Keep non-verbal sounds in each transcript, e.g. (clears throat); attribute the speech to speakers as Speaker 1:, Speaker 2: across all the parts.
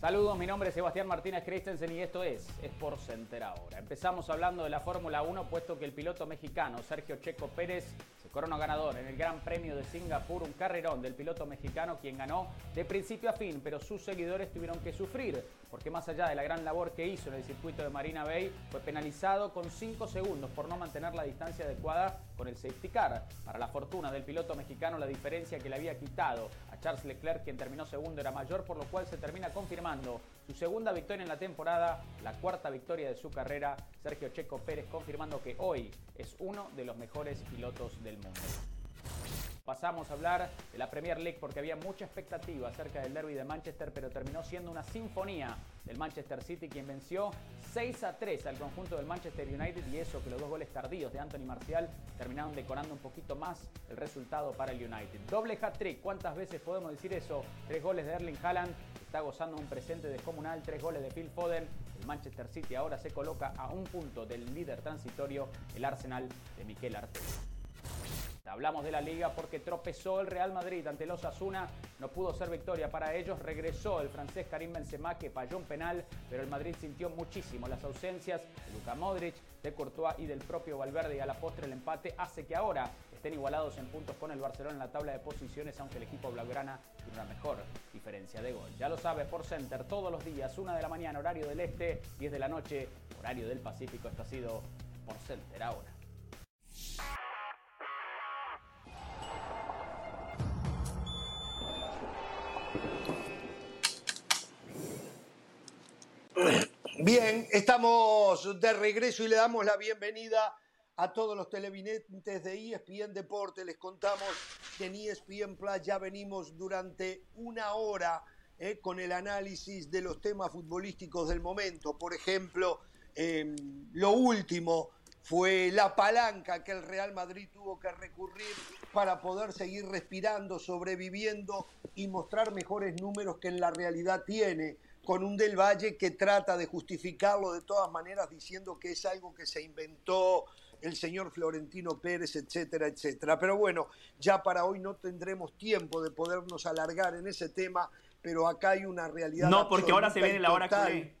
Speaker 1: Saludos, mi nombre es Sebastián Martínez Christensen y esto es Sport Center ahora. Empezamos hablando de la Fórmula 1, puesto que el piloto mexicano Sergio Checo Pérez se corona ganador en el Gran Premio de Singapur, un carrerón del piloto mexicano quien ganó de principio a fin, pero sus seguidores tuvieron que sufrir, porque más allá de la gran labor que hizo en el circuito de Marina Bay, fue penalizado con 5 segundos por no mantener la distancia adecuada con el safety car. Para la fortuna del piloto mexicano, la diferencia que le había quitado a Charles Leclerc, quien terminó segundo, era mayor, por lo cual se termina confirmando su segunda victoria en la temporada, la cuarta victoria de su carrera, Sergio Checo Pérez confirmando que hoy es uno de los mejores pilotos del mundo. Pasamos a hablar de la Premier League porque había mucha expectativa acerca del derby de Manchester, pero terminó siendo una sinfonía del Manchester City quien venció 6 a 3 al conjunto del Manchester United y eso que los dos goles tardíos de Anthony Marcial terminaron decorando un poquito más el resultado para el United. Doble hat-trick, ¿cuántas veces podemos decir eso? Tres goles de Erling Haaland, está gozando un presente descomunal, tres goles de Phil Foden. El Manchester City ahora se coloca a un punto del líder transitorio, el Arsenal de Miquel Arteta. Hablamos de la liga porque tropezó el Real Madrid ante los Asuna, no pudo ser victoria para ellos, regresó el francés Karim Benzema que falló un penal, pero el Madrid sintió muchísimo las ausencias de Luka Modric, de Courtois y del propio Valverde y a la postre el empate hace que ahora estén igualados en puntos con el Barcelona en la tabla de posiciones, aunque el equipo blaugrana tiene una mejor diferencia de gol. Ya lo sabe, por Center todos los días, una de la mañana, horario del este, 10 de la noche, horario del Pacífico. Esto ha sido por Center ahora.
Speaker 2: Bien, estamos de regreso y le damos la bienvenida a todos los televidentes de ESPN Deporte. Les contamos que en ESPN Plus ya venimos durante una hora eh, con el análisis de los temas futbolísticos del momento. Por ejemplo, em, lo último fue la palanca que el Real Madrid tuvo que recurrir para poder seguir respirando, sobreviviendo y mostrar mejores números que en la realidad tiene con un Del Valle que trata de justificarlo de todas maneras diciendo que es algo que se inventó el señor Florentino Pérez, etcétera, etcétera. Pero bueno, ya para hoy no tendremos tiempo de podernos alargar en ese tema, pero acá hay una realidad.
Speaker 1: No, porque ahora se viene la hora culé.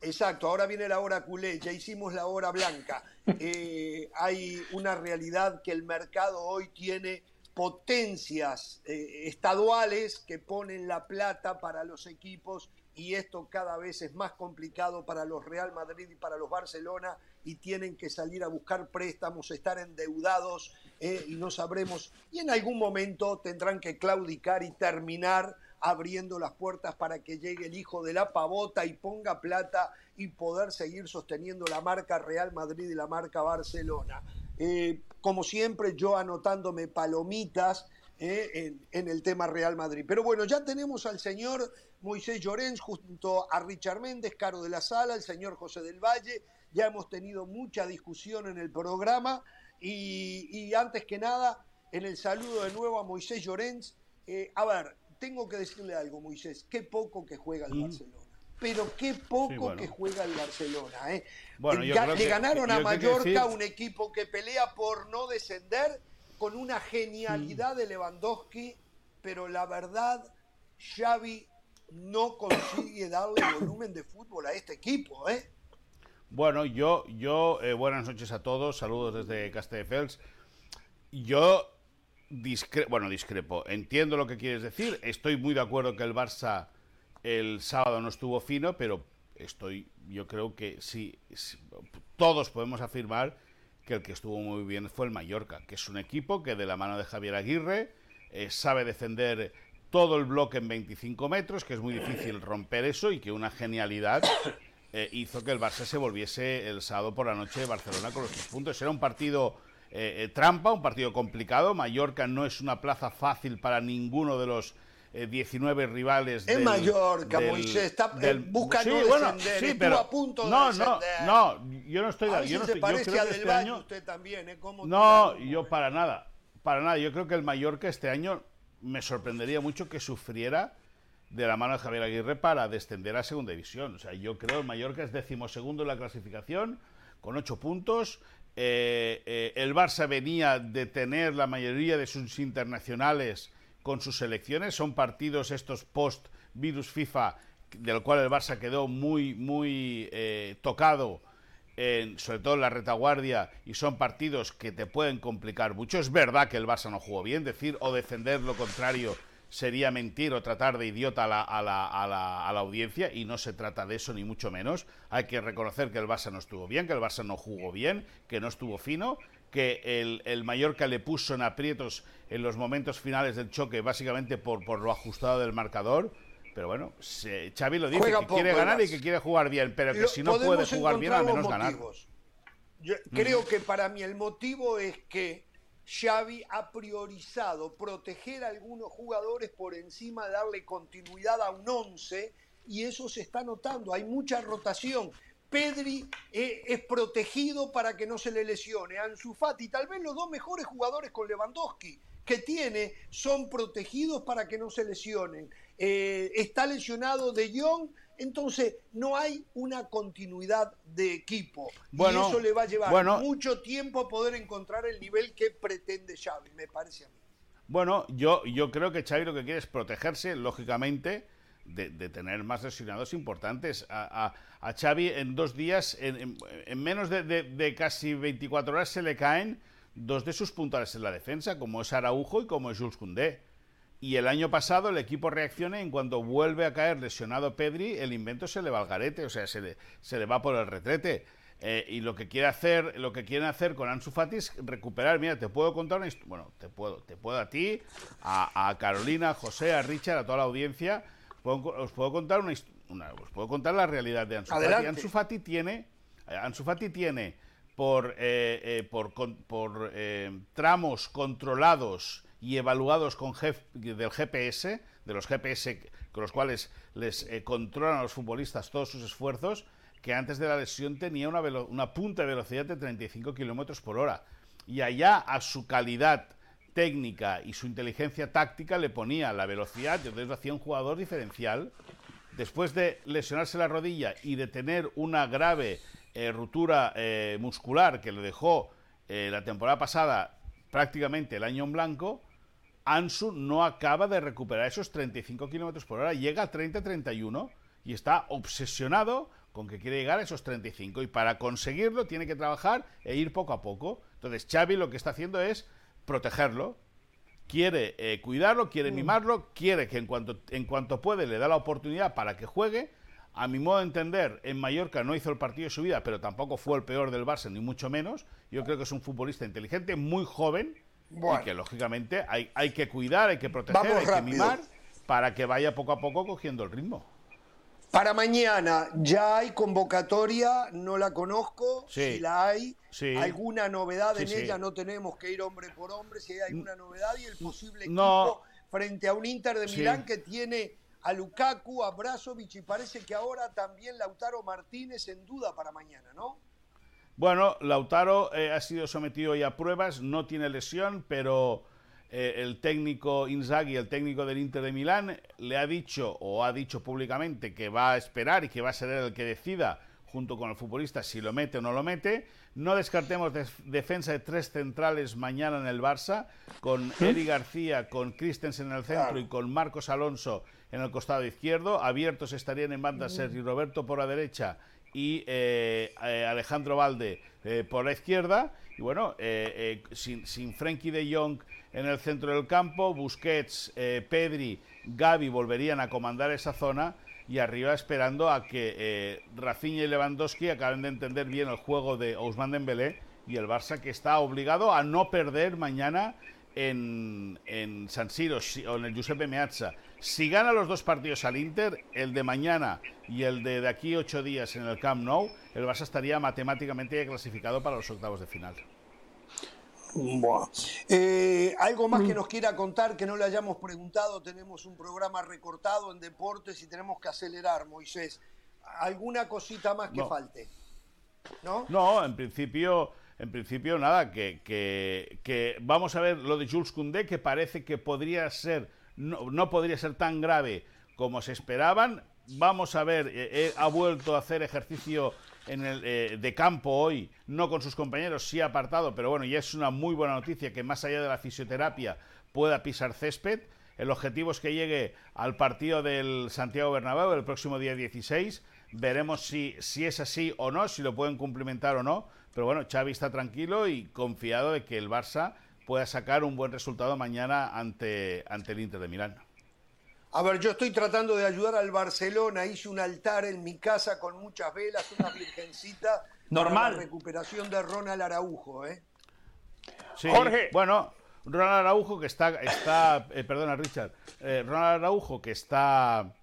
Speaker 2: Exacto, ahora viene la hora culé, ya hicimos la hora blanca. (laughs) Eh, hay una realidad que el mercado hoy tiene potencias eh, estaduales que ponen la plata para los equipos y esto cada vez es más complicado para los Real Madrid y para los Barcelona y tienen que salir a buscar préstamos, estar endeudados eh, y no sabremos. Y en algún momento tendrán que claudicar y terminar abriendo las puertas para que llegue el hijo de la pavota y ponga plata y poder seguir sosteniendo la marca Real Madrid y la marca Barcelona. Eh, como siempre, yo anotándome palomitas eh, en, el tema Real Madrid. Pero bueno, ya tenemos al señor Moisés Llorens junto a Richard Méndez, Caro de la Sala, el señor José del Valle. Ya hemos tenido mucha discusión en el programa y, antes que nada, en el saludo de nuevo a Moisés Llorens. Eh, a ver, tengo que decirle algo, Moisés, qué poco que juega el Barcelona pero qué poco que juega el Barcelona. ¿eh? Bueno, le ganaron a Mallorca, un equipo que pelea por no descender, con una genialidad de Lewandowski, pero la verdad, Xavi no consigue darle volumen de fútbol a este equipo, ¿eh?
Speaker 3: Bueno, yo, yo eh, buenas noches a todos, saludos desde Castelldefels. Yo bueno, discrepo, entiendo lo que quieres decir, estoy muy de acuerdo que el Barça el sábado no estuvo fino, pero estoy, yo creo que sí todos podemos afirmar que el que estuvo muy bien fue el Mallorca, que es un equipo que de la mano de Javier Aguirre eh, sabe defender todo el bloque en 25 metros, que es muy difícil romper eso y que una genialidad (coughs) eh, hizo que el Barça se volviese el sábado por la noche de Barcelona con los tres puntos. Era un partido eh, trampa, un partido complicado. Mallorca no es una plaza fácil para ninguno de los 19 rivales.
Speaker 2: En Mallorca, Moisés, está, del, busca sí, sí, pero, a punto
Speaker 3: no, no, no, yo no estoy.
Speaker 2: A
Speaker 3: yo no
Speaker 2: se
Speaker 3: estoy,
Speaker 2: parece
Speaker 3: yo
Speaker 2: a Del Valle usted también, ¿eh?
Speaker 3: No, yo para nada, para nada. Yo creo que el Mallorca este año me sorprendería mucho que sufriera de la mano de Javier Aguirre para descender a segunda división. O sea, yo creo que el Mallorca es decimosegundo en la clasificación con ocho puntos. Eh, eh, el Barça venía de tener la mayoría de sus internacionales con sus selecciones. Son partidos estos post-virus FIFA del cual el Barça quedó muy, muy eh, tocado, sobre todo en la retaguardia, y son partidos que te pueden complicar mucho. Es verdad que el Barça no jugó bien, decir o defender lo contrario sería mentir o tratar de idiota a la, a, la, a, la, a la, audiencia y no se trata de eso ni mucho menos. Hay que reconocer que el Barça no estuvo bien, que el Barça no jugó bien, que no estuvo fino, que el, el Mallorca le puso en aprietos en los momentos finales del choque, básicamente por, por lo ajustado del marcador. Pero bueno, se, Xavi lo dice, Juega que quiere ganar y que quiere jugar bien, pero que lo, si no puede jugar bien, al menos ganar.
Speaker 2: Yo creo que para mí el motivo es que Xavi ha priorizado proteger a algunos jugadores por encima de darle continuidad a un 11 y eso se está notando, hay mucha rotación. Pedri eh, es protegido para que no se le lesione. Ansu Fati, tal vez los dos mejores jugadores con Lewandowski que tiene son protegidos para que no se lesionen. Eh, está lesionado De Jong, entonces no hay una continuidad de equipo. y eso le va a llevar mucho tiempo poder encontrar el nivel que pretende Xavi, me parece a mí.
Speaker 3: Bueno, yo, yo creo que Xavi lo que quiere es protegerse, lógicamente, de, tener más lesionados importantes. A, a, Xavi en dos días, en, menos de, casi 24 horas, se le caen dos de sus puntales en la defensa, como es Araujo y como es Jules Koundé. Y el año pasado el equipo reacciona y en cuanto vuelve a caer lesionado Pedri, el invento se le va al garete, o sea, se le, se le va por el retrete. Eh, y lo que quiere hacer, lo que quieren hacer con Ansu Fati es recuperar. Mira, te puedo contar una bueno, te puedo, te puedo a ti, a, a Carolina, a José, a Richard, a toda la audiencia os puedo contar una, os puedo contar la realidad de Ansu Fati. Ansu Fati tiene, Ansu Fati tiene por, eh, eh, por, por eh, tramos controlados y evaluados con del GPS, de los GPS con los cuales les controlan a los futbolistas todos sus esfuerzos, que antes de la lesión tenía una, una punta de velocidad de 35 kilómetros por hora. Y allá a su calidad técnica y su inteligencia táctica le ponía la velocidad, y entonces lo hacía un jugador diferencial. Después de lesionarse la rodilla y de tener una grave eh, ruptura eh, muscular que le dejó eh, la temporada pasada prácticamente el año en blanco, Ansu no acaba de recuperar esos 35 kilómetros por hora, llega a 30-31 y está obsesionado con que quiere llegar a esos 35 y para conseguirlo tiene que trabajar e ir poco a poco. Entonces Xavi lo que está haciendo es protegerlo, quiere eh, cuidarlo, quiere mm. mimarlo, quiere que en cuanto, en cuanto puede le da la oportunidad para que juegue. A mi modo de entender, en Mallorca no hizo el partido de su vida, pero tampoco fue el peor del Barça, ni mucho menos. Yo creo que es un futbolista inteligente, muy joven, y que lógicamente hay, hay que cuidar, hay que proteger, hay que mimar para que vaya poco a poco cogiendo el ritmo.
Speaker 2: Para mañana ya hay convocatoria, no la conozco, si la hay, alguna novedad en ella, no tenemos que ir hombre por hombre, si hay alguna novedad y el posible equipo frente a un Inter de Milán que tiene a Lukaku, a Brazovic y parece que ahora también Lautaro Martínez en duda para mañana, ¿no?
Speaker 3: Bueno, Lautaro eh, ha sido sometido ya a pruebas, no tiene lesión, pero eh, el técnico Inzaghi, el técnico del Inter de Milán, le ha dicho o ha dicho públicamente que va a esperar y que va a ser el que decida junto con el futbolista si lo mete o no lo mete. No descartemos defensa de tres centrales mañana en el Barça, con Eri García, con Christensen en el centro y con Marcos Alonso en el costado izquierdo. Abiertos estarían en banda Sergio Roberto por la derecha y eh, eh, Alejandro Valde por la izquierda. Y bueno, sin, sin Frenkie de Jong en el centro del campo, Busquets, eh, Pedri, Gavi volverían a comandar esa zona y arriba esperando a que eh, Rafinha y Lewandowski acaben de entender bien el juego de Ousmane Dembélé y el Barça que está obligado a no perder mañana en, en San Siro o en el Giuseppe Meazza. Si gana los dos partidos al Inter, el de mañana y el de, de aquí ocho días en el Camp Nou, el Barça estaría matemáticamente clasificado para los octavos de final.
Speaker 2: Eh, algo más que mm. nos quiera contar que no le hayamos preguntado. Tenemos un programa recortado en deportes y tenemos que acelerar, Moisés. ¿Alguna cosita más que falte?
Speaker 3: ¿No? No, en principio, en principio nada, que, que, vamos a ver lo de Jules Koundé, que parece que podría ser, no, no podría ser tan grave como se esperaban. Vamos a ver, eh, eh, ha vuelto a hacer ejercicio en el, eh, de campo hoy, no con sus compañeros, sí apartado, pero bueno, ya es una muy buena noticia que más allá de la fisioterapia pueda pisar césped. el objetivo es que llegue al partido del Santiago Bernabéu el próximo día 16. Veremos si, si es así o no, si lo pueden cumplimentar o no. Pero bueno, Xavi está tranquilo y confiado de que el Barça pueda sacar un buen resultado mañana ante, ante el Inter de Milán.
Speaker 2: A ver, yo estoy tratando de ayudar al Barcelona. Hice un altar en mi casa con muchas velas, una virgencita.
Speaker 4: Normal.
Speaker 2: la recuperación de Ronald Araujo, ¿eh?
Speaker 3: Sí, Jorge. Bueno, Ronald Araujo que está, está eh, perdona Richard, eh, Ronald Araujo que está,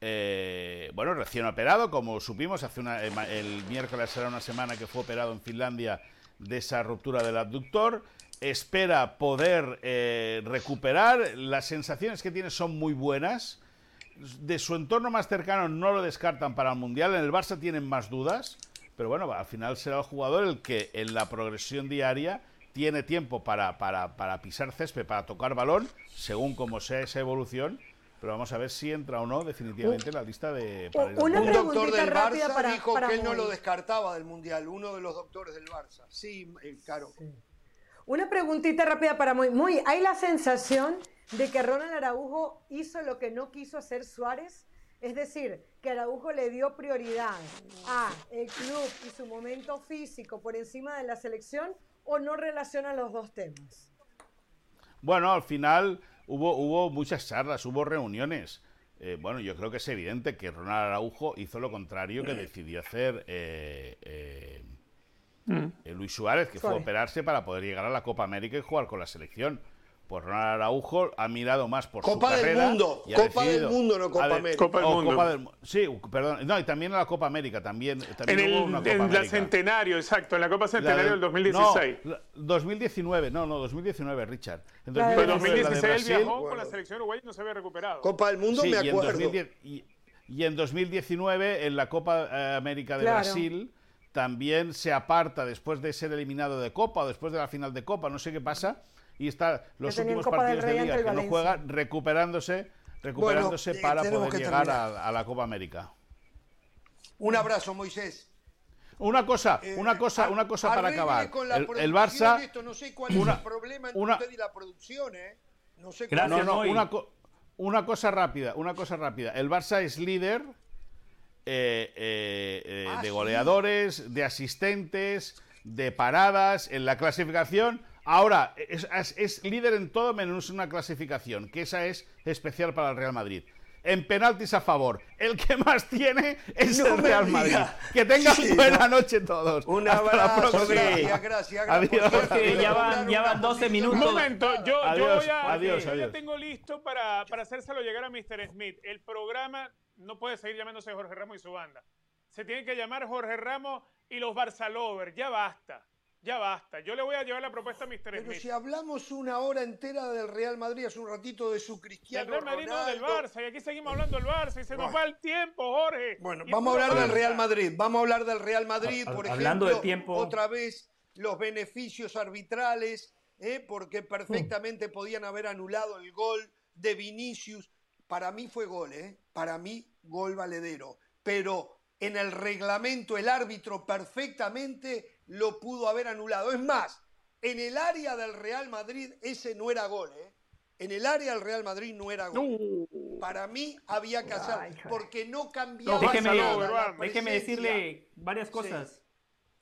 Speaker 3: eh, bueno, recién operado, como supimos, hace una, el miércoles será una semana que fue operado en Finlandia de esa ruptura del abductor espera poder eh, recuperar. Las sensaciones que tiene son muy buenas. De su entorno más cercano no lo descartan para el Mundial. En el Barça tienen más dudas. Pero bueno, al final será el jugador el que en la progresión diaria tiene tiempo para, para, pisar césped, para tocar balón, según como sea esa evolución. Pero vamos a ver si entra o no definitivamente en la lista de...
Speaker 2: un doctor del Barça dijo que él no lo descartaba del Mundial, uno de los doctores del Barça. Sí, eh, claro.
Speaker 5: Una preguntita rápida para Muy. Muy, ¿hay la sensación de que Ronald Araujo hizo lo que no quiso hacer Suárez? Es decir, que Araujo le dio prioridad a el club y su momento físico por encima de la selección o no relaciona los dos temas.
Speaker 3: Bueno, al final hubo, hubo muchas charlas, hubo reuniones. Eh, bueno, yo creo que es evidente que Ronald Araujo hizo lo contrario que (clears throat) decidió hacer eh, eh, Mm. Eh, Luis Suárez, que fue a operarse para poder llegar a la Copa América y jugar con la selección. Pues Ronald Araujo ha mirado más por
Speaker 2: Copa
Speaker 3: su carrera.
Speaker 2: Del mundo. Copa del Mundo, no Copa América.
Speaker 3: Copa del Mundo. sí, perdón. No, y también en la Copa América. También, también
Speaker 4: en
Speaker 3: hubo
Speaker 4: el en la Centenario, exacto. En la Copa Centenario del 2016.
Speaker 3: No, 2019. No, no, 2019, Richard.
Speaker 4: En 2019, 2016 él viajó con la selección uruguaya y no se había recuperado.
Speaker 2: Copa del Mundo, me acuerdo.
Speaker 3: Y en, 2019, en la Copa eh, América de Brasil también se aparta después de ser eliminado de Copa o después de la final de Copa, no sé qué pasa, y está los últimos partidos de liga que no juega recuperándose, recuperándose eh, para poder llegar a, la Copa América.
Speaker 2: Un abrazo, Moisés.
Speaker 3: Una cosa, eh, una cosa, una cosa para acabar. El, Barça.
Speaker 2: no sé cuál es el problema entre usted y la producción, ¿eh?
Speaker 3: No sé cuál no, no, una, una cosa rápida, una cosa rápida. El Barça es líder eh, eh, eh, ah, de goleadores, de asistentes, de paradas en la clasificación. Ahora, es, líder en todo menos una clasificación, que esa es especial para el Real Madrid en penaltis a favor. El que más tiene es el Real Madrid. Que tengan buena noche todos.
Speaker 2: Un abrazo. Gracias, gracias.
Speaker 4: Adiós. ya, van, ya van 12 minutos. Un momento, yo, yo voy a. Adiós, yo ya tengo listo para, para hacérselo llegar a Mr. Smith. El programa no puede seguir llamándose Jorge Ramos y su banda. Se tiene que llamar Jorge Ramos y los Barçalovers. Ya basta. Ya basta. Yo le voy a llevar la propuesta a Mr. Pero
Speaker 2: si hablamos una hora entera del Real Madrid hace un ratito de su Cristiano
Speaker 4: Del Real Madrid no del Barça. Y aquí seguimos hablando del Barça y se nos va el tiempo, Jorge.
Speaker 2: Bueno, vamos a hablar del Real Madrid. Vamos a hablar del Real Madrid, por Hablando ejemplo. tiempo. Otra vez los beneficios arbitrales, ¿eh? porque perfectamente podían haber anulado el gol de Vinicius. Para mí fue gol, ¿eh? Para mí gol valedero. Pero en el reglamento el árbitro perfectamente lo pudo haber anulado. Es más, en el área del Real Madrid ese no era gol, ¿eh? En el área del Real Madrid no era gol. Para mí había que hacer, porque no cambiaba.
Speaker 6: déjeme, decirle varias cosas.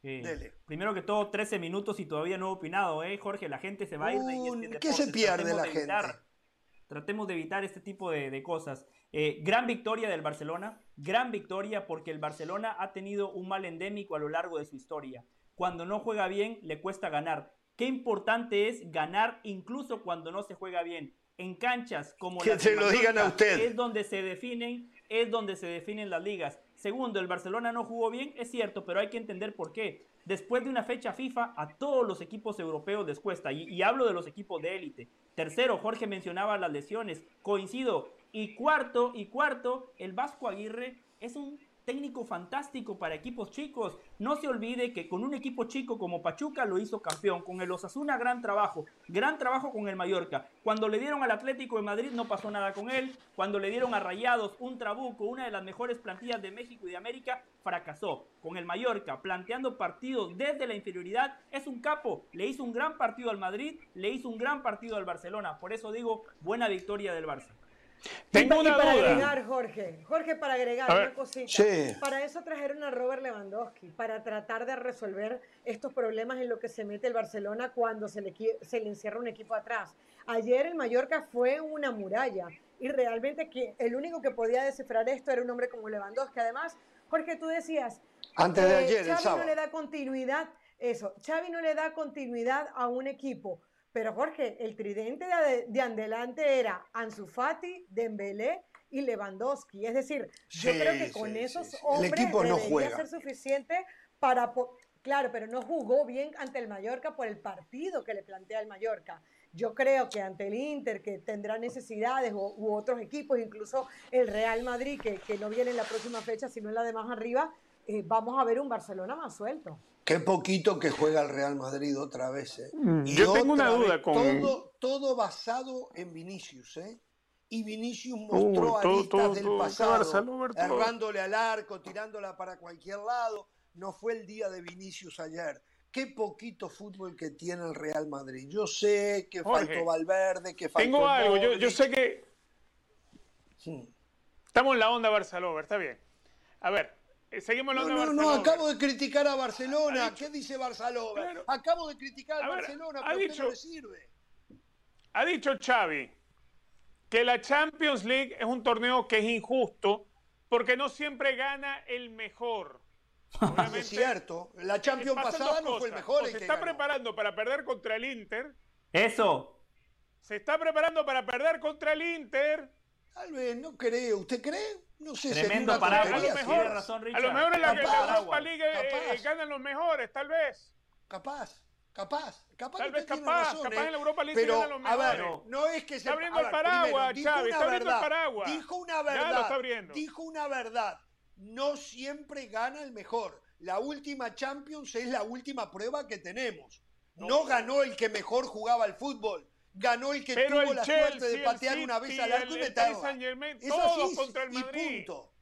Speaker 6: Eh, primero que todo, 13 minutos y todavía no he opinado, ¿eh? Jorge, la gente se va a
Speaker 2: ir. ¿Qué se pierde la gente?
Speaker 6: Tratemos de evitar este tipo de, cosas. Eh, gran victoria del Barcelona, gran victoria porque el Barcelona ha tenido un mal endémico a lo largo de su historia. Cuando no juega bien, le cuesta ganar. Qué importante es ganar incluso cuando no se juega bien. En canchas como
Speaker 2: que se lo digan a usted.
Speaker 6: es donde se definen, es donde se definen las ligas. Segundo, el Barcelona no jugó bien, es cierto, pero hay que entender por qué. Después de una fecha FIFA, a todos los equipos europeos les cuesta, y, y hablo de los equipos de élite. Tercero, Jorge mencionaba las lesiones, coincido. Y cuarto, y cuarto, el Vasco Aguirre es un técnico fantástico para equipos chicos. No se olvide que con un equipo chico como Pachuca lo hizo campeón, con el Osasuna gran trabajo, gran trabajo con el Mallorca. Cuando le dieron al Atlético de Madrid no pasó nada con él, cuando le dieron a Rayados un trabuco, una de las mejores plantillas de México y de América, fracasó. Con el Mallorca, planteando partidos desde la inferioridad, es un capo. Le hizo un gran partido al Madrid, le hizo un gran partido al Barcelona. Por eso digo, buena victoria del Barça.
Speaker 5: Tengo una para agregar, Jorge, Jorge, para agregar una cosita. Para eso trajeron a Robert Lewandowski, para tratar de resolver estos problemas en lo que se mete el Barcelona cuando se le, se le encierra un equipo atrás. Ayer el Mallorca fue una muralla y realmente que el único que podía descifrar esto era un hombre como Lewandowski. Además, Jorge, tú decías,
Speaker 2: antes de ayer,
Speaker 5: Xavi no le da continuidad, eso, Xavi no le da continuidad a un equipo pero Jorge, el tridente de, adelante era Ansu Fati, Dembélé y Lewandowski. Es decir, yo creo que con esos hombres el equipo no debería ser suficiente para... Claro, pero no jugó bien ante el Mallorca por el partido que le plantea el Mallorca. Yo creo que ante el Inter, que tendrá necesidades, u, otros equipos, incluso el Real Madrid, que, no viene en la próxima fecha, sino en la de más arriba, eh, vamos a ver un Barcelona más suelto.
Speaker 2: Qué poquito que juega el Real Madrid otra vez. ¿eh?
Speaker 4: Mm, yo tengo una duda con.
Speaker 2: Todo, todo basado en Vinicius. ¿eh? Y Vinicius uh, mostró aristas del pasado, errándole al arco, tirándola para cualquier lado. No fue el día de Vinicius ayer. Qué poquito fútbol que tiene el Real Madrid. Yo sé que faltó Valverde, que faltó.
Speaker 4: Tengo algo, yo, yo, sé que. Estamos en la onda Barcelona, está bien. A ver, eh, seguimos
Speaker 2: no, no, no, acabo de criticar a Barcelona. ¿Qué dice Barcelona? acabo de criticar a, Barcelona, pero dicho, no le sirve.
Speaker 4: Ha dicho Xavi que la Champions League es un torneo que es injusto porque no siempre gana el mejor. (laughs)
Speaker 2: es cierto. La Champions pasada no fue el mejor.
Speaker 4: se está preparando para perder contra el Inter.
Speaker 6: Eso.
Speaker 4: Se está preparando para perder contra el Inter.
Speaker 2: Tal vez, no creo. ¿Usted cree? No sé,
Speaker 6: Tremendo paraguas.
Speaker 4: A lo mejor, razón, Richard. A lo mejor en la, Europa League eh, ganan los mejores, tal vez.
Speaker 2: Capaz. Capaz, capaz.
Speaker 4: Tal vez capaz, capaz ¿eh? en la Europa League pero, ganan los mejores. A ver,
Speaker 2: no es que se...
Speaker 4: Está abriendo el paraguas, Xavi, está abriendo el paraguas.
Speaker 2: Dijo una verdad. Ya lo está abriendo. Dijo una verdad. No siempre gana el mejor. La última Champions es la última prueba que tenemos. No, no ganó el que mejor jugaba al fútbol ganó el que tuvo la suerte de patear una vez al arco y meter.
Speaker 4: Es así, contra el Madrid. Y punto.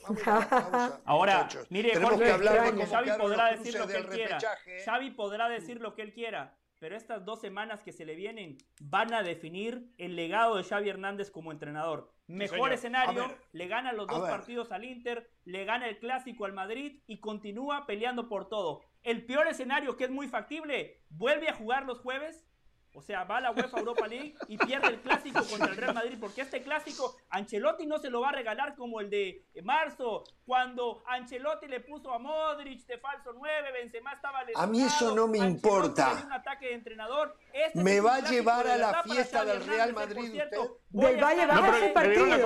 Speaker 4: (laughs)
Speaker 6: Ahora, mire, Jorge, Xavi podrá decir lo que él quiera. Xavi podrá decir lo que él quiera, pero estas dos semanas que se le vienen van a definir el legado de Xavi Hernández como entrenador. Mejor escenario, le gana los dos partidos al Inter, le gana el clásico al Madrid y continúa peleando por todo. El peor escenario, que es muy factible, vuelve a jugar los jueves o sea, va a la UEFA Europa League y pierde el clásico contra el Real Madrid, porque este clásico Ancelotti no se lo va a regalar como el de marzo, cuando Ancelotti le puso a Modric de falso 9, Benzema estaba
Speaker 2: A mí eso no me importa.
Speaker 6: Un ataque de entrenador. Este
Speaker 2: me va a llevar a la fiesta del Real Madrid.
Speaker 5: Del Valle baja ese partido.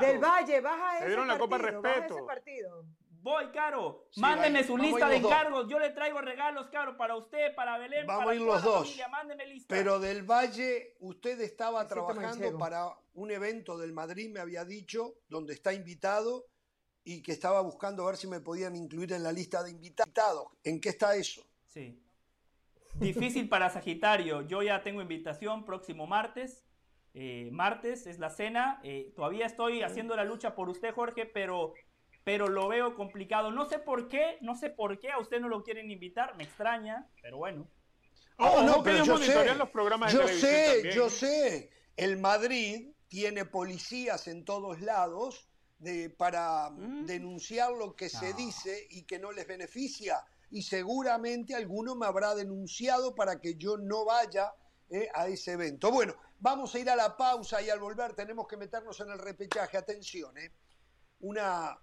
Speaker 5: Del Valle baja ese
Speaker 4: dieron la Copa Respeto.
Speaker 6: Voy, Caro. Mándeme su lista de encargos. Yo le traigo regalos, Caro, para usted, para Belén.
Speaker 2: Vamos
Speaker 6: para
Speaker 2: a ir los dos. Pero del Valle, usted estaba trabajando para un evento del Madrid, me había dicho, donde está invitado y que estaba buscando a ver si me podían incluir en la lista de invitados. ¿En qué está eso?
Speaker 6: Sí. Difícil para Sagitario. Yo ya tengo invitación próximo martes. Eh, martes es la cena. Eh, todavía estoy haciendo la lucha por usted, Jorge, pero pero lo veo complicado. No sé por qué, no sé por qué a usted no lo quieren invitar, me extraña, pero bueno.
Speaker 2: Oh, no, pero yo sé, los programas yo sé, yo sé. El Madrid tiene policías en todos lados de, para mm. denunciar lo que se dice y que no les beneficia. Y seguramente alguno me habrá denunciado para que yo no vaya eh, a ese evento. Bueno, vamos a ir a la pausa y al volver tenemos que meternos en el repechaje. Atención, eh. Una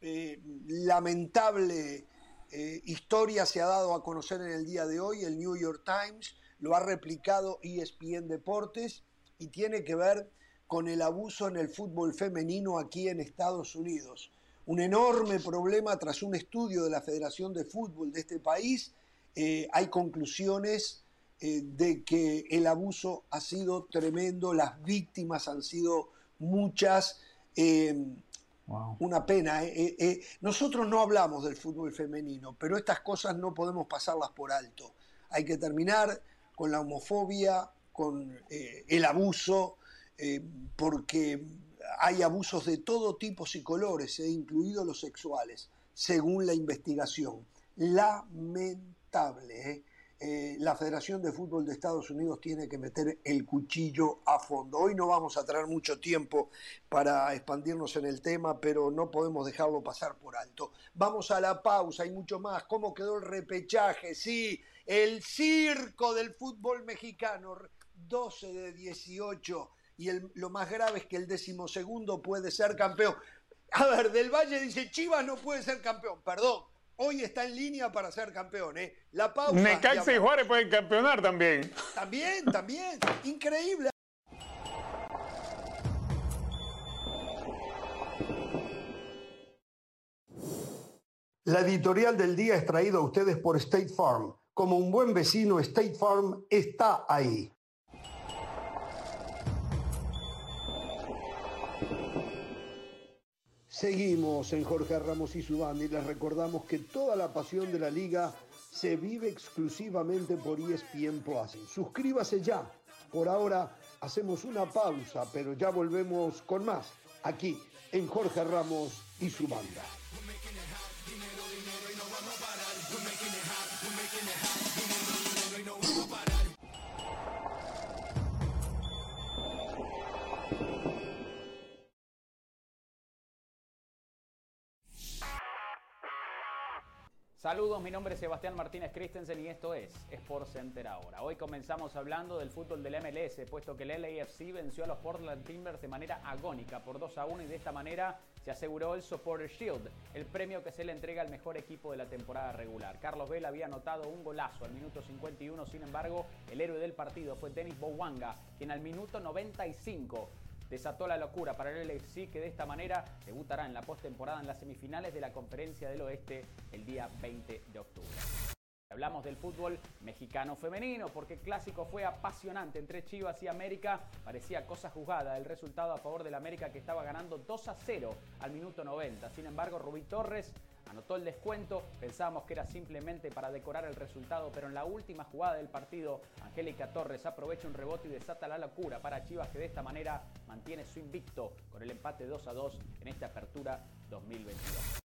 Speaker 2: eh, lamentable eh, historia se ha dado a conocer en el día de hoy. El New York Times lo ha replicado ESPN Deportes y tiene que ver con el abuso en el fútbol femenino aquí en Estados Unidos. Un enorme problema tras un estudio de la Federación de Fútbol de este país. Eh, hay conclusiones de que el abuso ha sido tremendo, las víctimas han sido muchas Una pena. Eh, eh, nosotros no hablamos del fútbol femenino, pero estas cosas no podemos pasarlas por alto. Hay que terminar con la homofobia, con el abuso, porque hay abusos de todo tipo y colores, incluidos los sexuales, según la investigación. Lamentable. Eh, la Federación de Fútbol de Estados Unidos tiene que meter el cuchillo a fondo. Hoy no vamos a tener mucho tiempo para expandirnos en el tema, pero no podemos dejarlo pasar por alto. Vamos a la pausa, hay mucho más. ¿Cómo quedó el repechaje? Sí, el circo del fútbol mexicano, 12 de 18. Y lo más grave es que el decimosegundo puede ser campeón. A ver, Del Valle dice, Chivas no puede ser campeón. Perdón, hoy está en línea para ser campeón. ¿eh? La pausa.
Speaker 4: Necaxa y Juárez pueden campeonar también.
Speaker 2: También, también. Increíble. La editorial del día es traída a ustedes por State Farm. Como un buen vecino, State Farm está ahí. Seguimos en Jorge Ramos y su banda y les recordamos que toda la pasión de la liga se vive exclusivamente por ESPN Plus. Suscríbase ya. Por ahora hacemos una pausa, pero ya volvemos con más aquí en Jorge Ramos y su banda.
Speaker 1: Saludos, mi nombre es Sebastián Martínez Christensen y esto es Sport Center ahora. Hoy comenzamos hablando del fútbol del MLS, puesto que el LAFC venció a los Portland Timbers de manera agónica por 2 a 1 y de esta manera se aseguró el Supporter Shield, el premio que se le entrega al mejor equipo de la temporada regular. Carlos Vela había anotado un golazo al minuto 51, sin embargo, el héroe del partido fue Denis Bowanga, quien al minuto 95 desató la locura para el LFC que de esta manera debutará en la postemporada en las semifinales de la Conferencia del Oeste el día 20 de octubre. Hablamos del fútbol mexicano femenino porque el clásico fue apasionante entre Chivas y América. Parecía cosa juzgada el resultado a favor del América que estaba ganando 2 a 0 al minuto 90. Sin embargo, Rubí Torres Anotó el descuento, pensábamos que era simplemente para decorar el resultado, pero en la última jugada del partido, Angélica Torres aprovecha un rebote y desata la locura para Chivas que de esta manera mantiene su invicto con el empate 2 a 2 en esta apertura 2022.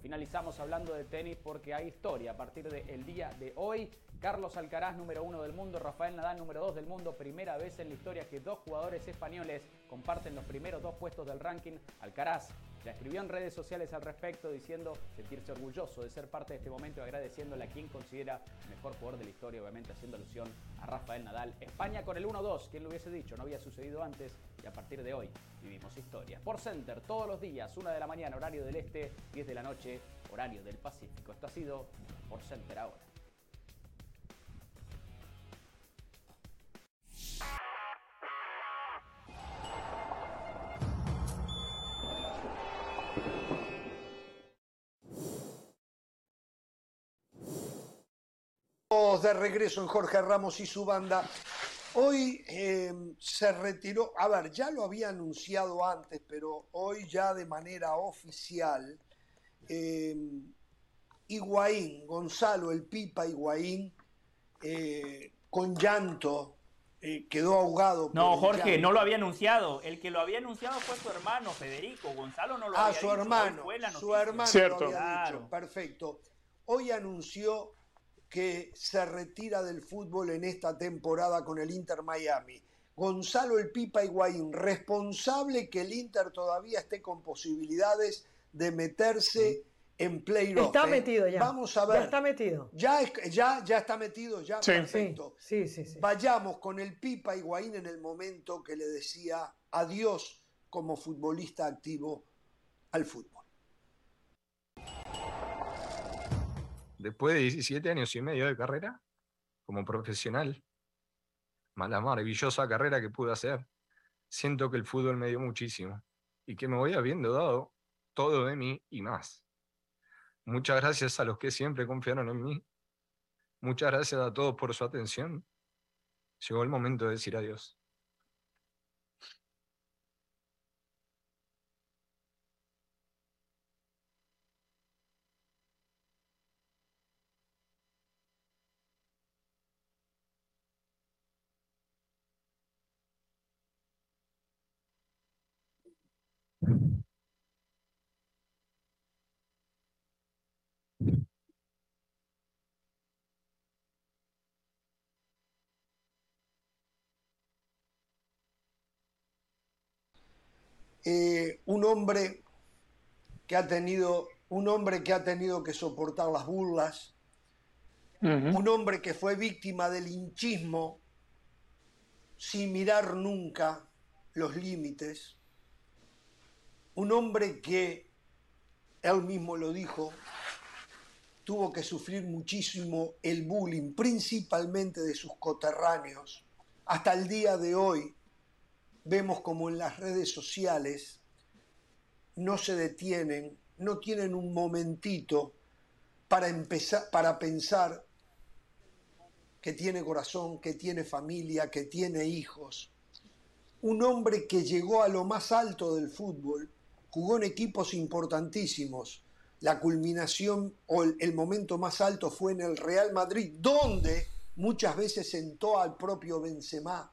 Speaker 1: Finalizamos hablando de tenis porque hay historia a partir del día de hoy. Carlos Alcaraz, número uno del mundo, Rafael Nadal, número dos del mundo. Primera vez en la historia que dos jugadores españoles comparten los primeros dos puestos del ranking. Alcaraz ya escribió en redes sociales al respecto diciendo sentirse orgulloso de ser parte de este momento y agradeciéndole a quien considera mejor jugador de la historia, obviamente haciendo alusión a Rafael Nadal. España con el 1-2, quien lo hubiese dicho, no había sucedido antes y a partir de hoy vivimos historia. Por Center, todos los días, 1 de la mañana, horario del este, 10 de la noche, horario del Pacífico. Esto ha sido Por Center ahora.
Speaker 2: De regreso en Jorge Ramos y su banda. Hoy em, se retiró, a ver, ya lo había anunciado antes, pero hoy ya de manera oficial, eh, Higuaín, Gonzalo el Pipa Higuaín, eh, con llanto, eh, quedó ahogado.
Speaker 6: No, Jorge, no lo había anunciado. El que lo había anunciado fue su hermano, Federico. Gonzalo no lo
Speaker 2: ah,
Speaker 6: había
Speaker 2: su Hermano, su hermano,
Speaker 4: Cierto.
Speaker 2: lo había dicho. Perfecto. Hoy anunció que se retira del fútbol en esta temporada con el Inter Miami. Gonzalo El Pipa Higuaín, responsable que el Inter todavía esté con posibilidades de meterse en playoff.
Speaker 5: Está ¿eh? metido ya.
Speaker 2: Vamos a ver.
Speaker 5: Ya está metido.
Speaker 2: Ya, ya, ya está metido, ya. Perfecto.
Speaker 5: Sí, sí, sí,
Speaker 2: Vayamos con el Pipa Higuaín en el momento que le decía adiós como futbolista activo al fútbol.
Speaker 7: Después de 17 años y medio de carrera como profesional, la maravillosa carrera que pude hacer, siento que el fútbol me dio muchísimo y que me voy habiendo dado todo de mí y más. Muchas gracias a los que siempre confiaron en mí. Muchas gracias a todos por su atención. Llegó el momento de decir adiós.
Speaker 2: Eh, un hombre que ha tenido un hombre que ha tenido que soportar las burlas, un hombre que fue víctima del hinchismo sin mirar nunca los límites, un hombre que, él mismo lo dijo, tuvo que sufrir muchísimo el bullying, principalmente de sus coterráneos. Hasta el día de hoy vemos como en las redes sociales no se detienen no tienen un momentito para, empezar, para pensar que tiene corazón, que tiene familia, que tiene hijos. Un hombre que llegó a lo más alto del fútbol, jugó en equipos importantísimos. La culminación o el, momento más alto fue en el Real Madrid, donde muchas veces sentó al propio Benzema.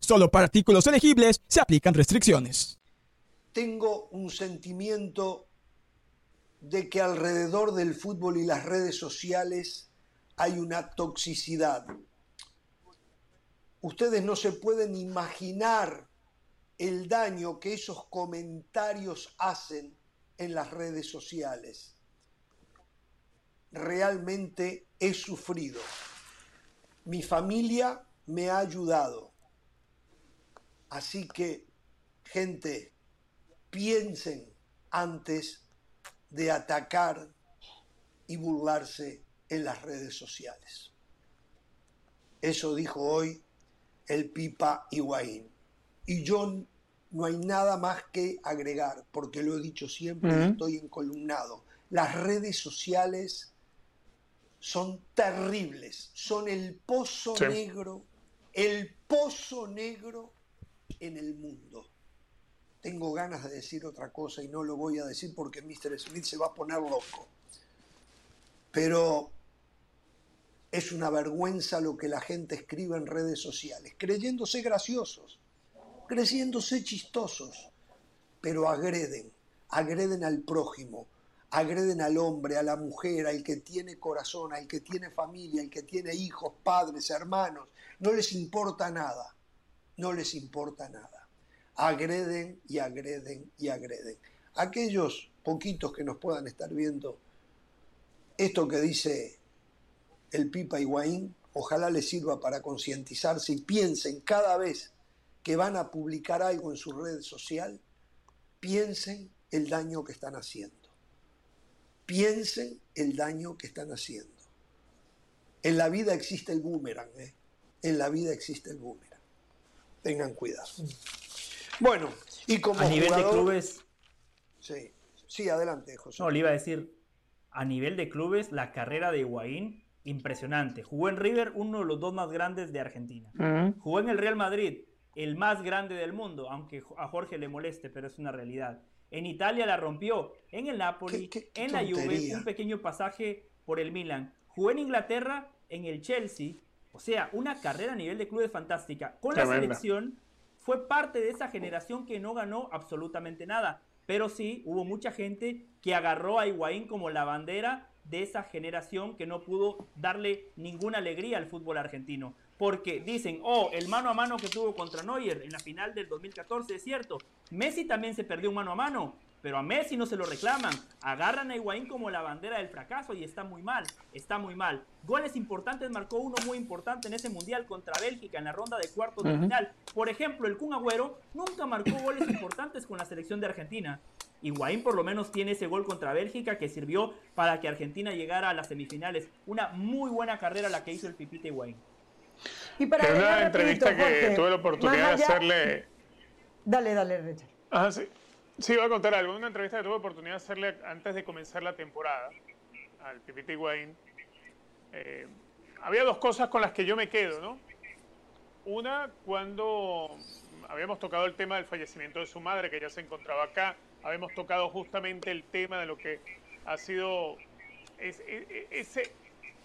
Speaker 8: Solo para artículos elegibles se aplican restricciones.
Speaker 2: Tengo un sentimiento de que alrededor del fútbol y las redes sociales hay una toxicidad. Ustedes no se pueden imaginar el daño que esos comentarios hacen en las redes sociales. Realmente he sufrido. Mi familia me ha ayudado. Así que, gente, piensen antes de atacar y burlarse en las redes sociales. Eso dijo hoy el Pipa Higuaín. Y yo no hay nada más que agregar, porque lo he dicho siempre y estoy encolumnado. Las redes sociales son terribles, son el pozo negro, el pozo negro en el mundo. Tengo ganas de decir otra cosa y no lo voy a decir porque Mr. Smith se va a poner loco. Pero es una vergüenza lo que la gente escribe en redes sociales, creyéndose graciosos, creyéndose chistosos, pero agreden, agreden al prójimo, agreden al hombre, a la mujer, al que tiene corazón, al que tiene familia, al que tiene hijos, padres, hermanos, no les importa nada no les importa nada. Agreden y agreden y agreden. Aquellos poquitos que nos puedan estar viendo, esto que dice el Pipa Higuaín, ojalá les sirva para concientizarse y piensen cada vez que van a publicar algo en su red social, piensen el daño que están haciendo. Piensen el daño que están haciendo. En la vida existe el boomerang, ¿eh? En la vida existe el boomerang tengan cuidado. Bueno, y como
Speaker 6: a nivel de clubes.
Speaker 2: Sí, sí, adelante, José.
Speaker 6: No, le iba a decir, a nivel de clubes, la carrera de Higuaín, impresionante. Jugó en River, uno de los dos más grandes de Argentina. Jugó en el Real Madrid, el más grande del mundo, aunque a Jorge le moleste, pero es una realidad. En Italia la rompió, en el Napoli, en la Juve, un pequeño pasaje por el Milan. Jugó en Inglaterra, en el Chelsea, o sea, una carrera a nivel de clubes fantástica. Con la selección fue parte de esa generación que no ganó absolutamente nada. Pero sí, hubo mucha gente que agarró a Higuaín como la bandera de esa generación que no pudo darle ninguna alegría al fútbol argentino. Porque dicen, oh, el mano a mano que tuvo contra Neuer en la final del 2014 es cierto. Messi también se perdió un mano a mano, pero a Messi no se lo reclaman. Agarran a Higuaín como la bandera del fracaso y está muy mal, está muy mal. Goles importantes, marcó uno muy importante en ese Mundial contra Bélgica en la ronda de cuartos de final. Por ejemplo, el Kun Agüero nunca marcó goles importantes con la selección de Argentina. Higuaín por lo menos tiene ese gol contra Bélgica que sirvió para que Argentina llegara a las semifinales. Una muy buena carrera la que hizo el Pipita Higuaín.
Speaker 4: Y para una entrevista que tuve la oportunidad de hacerle...
Speaker 5: Dale, dale, Richard.
Speaker 4: Ah, sí. Sí, voy a contar algo. Una entrevista que tuve oportunidad de hacerle antes de comenzar la temporada al Pipita Higuaín. Eh, había dos cosas con las que yo me quedo, ¿no? Una, cuando habíamos tocado el tema del fallecimiento de su madre, que ya se encontraba acá, habíamos tocado justamente el tema de lo que ha sido ese,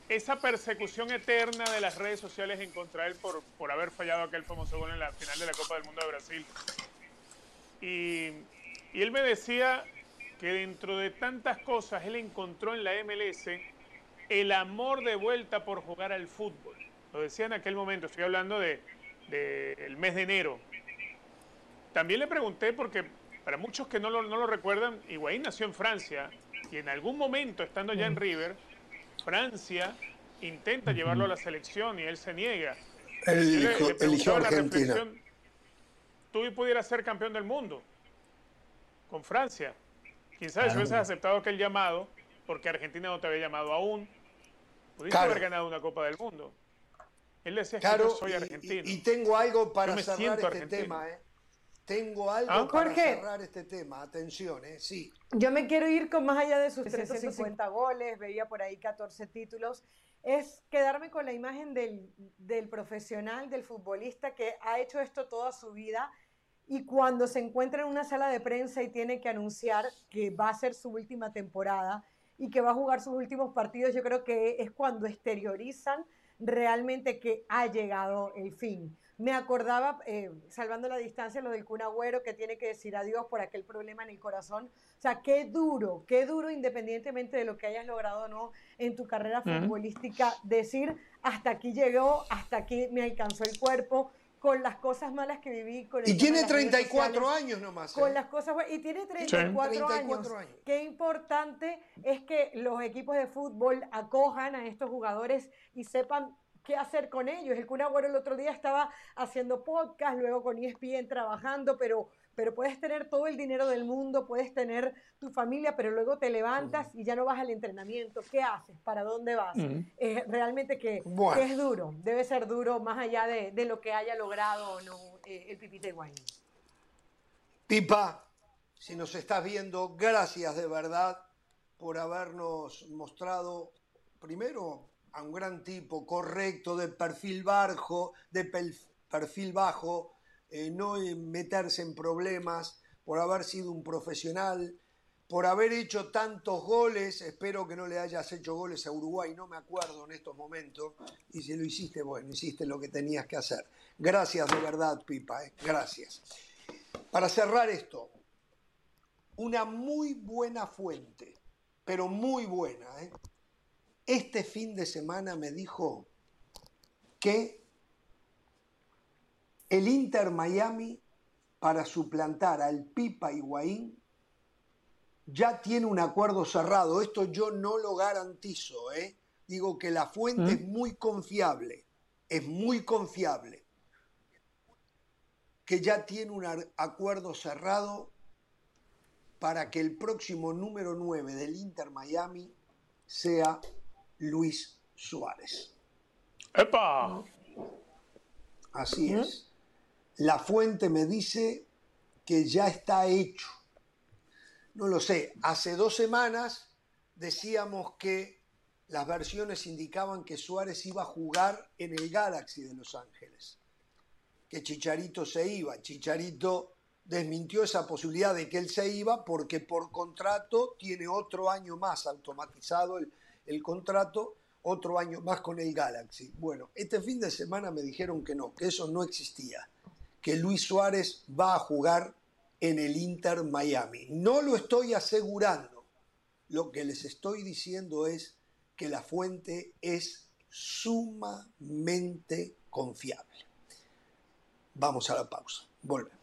Speaker 4: esa persecución eterna de las redes sociales en contra él por, por haber fallado aquel famoso gol en la final de la Copa del Mundo de Brasil. Y y él me decía que dentro de tantas cosas él encontró en la MLS el amor de vuelta por jugar al fútbol. Lo decía en aquel momento, estoy hablando del de, mes de enero. También le pregunté, porque para muchos que no lo, no lo recuerdan, Higuaín nació en Francia y en algún momento, estando ya en River, Francia intenta llevarlo a la selección y él se niega.
Speaker 2: Él eligió, Argentina.
Speaker 4: Tú pudieras ser campeón del mundo con Francia. Quién sabe si hubieses aceptado aquel llamado, porque Argentina no te había llamado aún, pudiste haber ganado una Copa del Mundo. Él decía que yo soy argentino.
Speaker 2: Y, tengo algo para cerrar este tema, ¿eh? Tengo algo ¿Ah? para cerrar este tema. Atención, ¿eh? Sí.
Speaker 5: Yo me quiero ir con más allá de sus 350 goles, veía por ahí 14 títulos. Es quedarme con la imagen del, del profesional, del futbolista que ha hecho esto toda su vida y cuando se encuentra en una sala de prensa y tiene que anunciar que va a ser su última temporada y que va a jugar sus últimos partidos, yo creo que es cuando exteriorizan realmente que ha llegado el fin. Me acordaba, eh, salvando la distancia, lo del Kun que tiene que decir adiós por aquel problema en el corazón. O sea, qué duro, qué duro, independientemente de lo que hayas logrado o no en tu carrera futbolística, decir, hasta aquí llegó, hasta aquí me alcanzó el cuerpo, con las cosas malas que viví. Con
Speaker 2: y tiene 34 años nomás.
Speaker 5: Con ¿eh? las cosas Y tiene 34, años. Qué importante es que los equipos de fútbol acojan a estos jugadores y sepan qué hacer con ellos. El Kun el otro día estaba haciendo podcast, luego con ESPN trabajando, pero pero puedes tener todo el dinero del mundo, puedes tener tu familia, pero luego te levantas y ya no vas al entrenamiento. ¿Qué haces? ¿Para dónde vas? realmente que, es duro, debe ser duro más allá de, lo que haya logrado o no eh, el Pipita Higuaín.
Speaker 2: Pipa, si nos estás viendo, gracias de verdad por habernos mostrado primero a un gran tipo correcto, de perfil bajo, de perfil bajo, eh, no meterse en problemas, por haber sido un profesional, por haber hecho tantos goles, espero que no le hayas hecho goles a Uruguay, no me acuerdo en estos momentos, y si lo hiciste, bueno, hiciste lo que tenías que hacer. Gracias de verdad, Pipa, eh, gracias. Para cerrar esto, una muy buena fuente, pero muy buena, eh, este fin de semana me dijo que el Inter Miami, para suplantar al Pipa Higuaín, ya tiene un acuerdo cerrado. Esto yo no lo garantizo, ¿eh? Digo que la fuente es muy confiable, es muy confiable. Que ya tiene un acuerdo cerrado para que el próximo número 9 del Inter Miami sea Luis Suárez.
Speaker 4: ¡Epa!
Speaker 2: Así es. La fuente me dice que ya está hecho. No lo sé, hace dos semanas decíamos que las versiones indicaban que Suárez iba a jugar en el Galaxy de Los Ángeles, que Chicharito se iba. Chicharito desmintió esa posibilidad de que él se iba porque por contrato tiene otro año más automatizado el, el contrato, otro año más con el Galaxy. Bueno, este fin de semana me dijeron que no, que eso no existía que Luis Suárez va a jugar en el Inter Miami. No lo estoy asegurando. Lo que les estoy diciendo es que la fuente es sumamente confiable. Vamos a la pausa. Volvemos.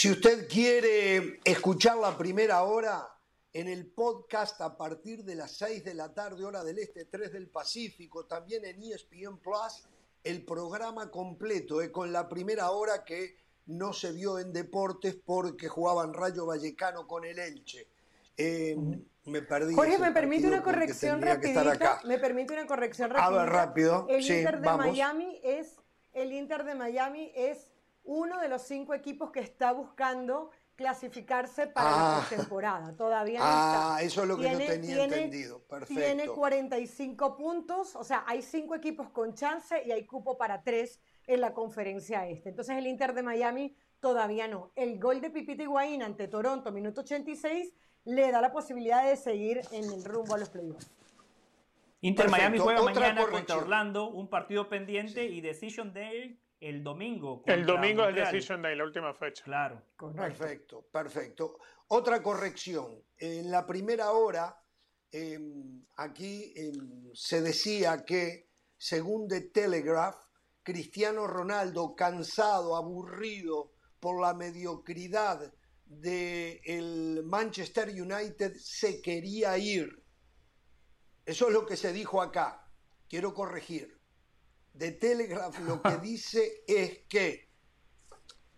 Speaker 2: Si usted quiere escuchar la primera hora en el podcast a partir de las 6 de la tarde, hora del Este, 3 del Pacífico, también en ESPN Plus, el programa completo, eh, con la primera hora que no se vio en deportes porque jugaban Rayo Vallecano con el Elche. Eh, me perdí.
Speaker 5: Jorge, me permite una corrección rapidita. Me permite una corrección rápida.
Speaker 2: A ver, rápido.
Speaker 5: El Inter de Miami es el Inter de Miami es uno de los cinco equipos que está buscando clasificarse para la ah. temporada. Todavía no
Speaker 2: está. Ah, eso es lo que yo tenía entendido. Perfecto.
Speaker 5: Tiene 45 puntos, o sea, hay cinco equipos con chance y hay cupo para tres en la conferencia este. Entonces el Inter de Miami todavía no. El gol de Pipita Higuaín ante Toronto, minuto 86, le da la posibilidad de seguir en el rumbo a los playoffs.
Speaker 6: Inter Miami juega mañana contra Orlando, un partido pendiente y Decision Day el domingo.
Speaker 4: El domingo es Decision Day, la última fecha.
Speaker 6: Claro.
Speaker 2: Perfecto, perfecto. Otra corrección. En la primera hora, em, aquí em, se decía que, según The Telegraph, Cristiano Ronaldo, cansado, aburrido por la mediocridad del Manchester United, se quería ir. Eso es lo que se dijo acá. Quiero corregir de Telegraph lo que (laughs) dice es que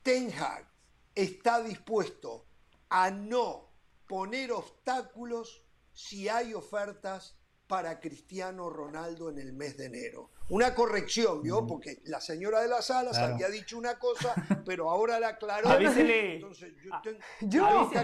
Speaker 2: Ten Hag está dispuesto a no poner obstáculos si hay ofertas para Cristiano Ronaldo en el mes de enero. Una corrección, ¿vio? Porque la señora de las alas había dicho una cosa, (laughs) pero ahora la aclaró.
Speaker 6: Entonces yo, tengo,
Speaker 5: yo que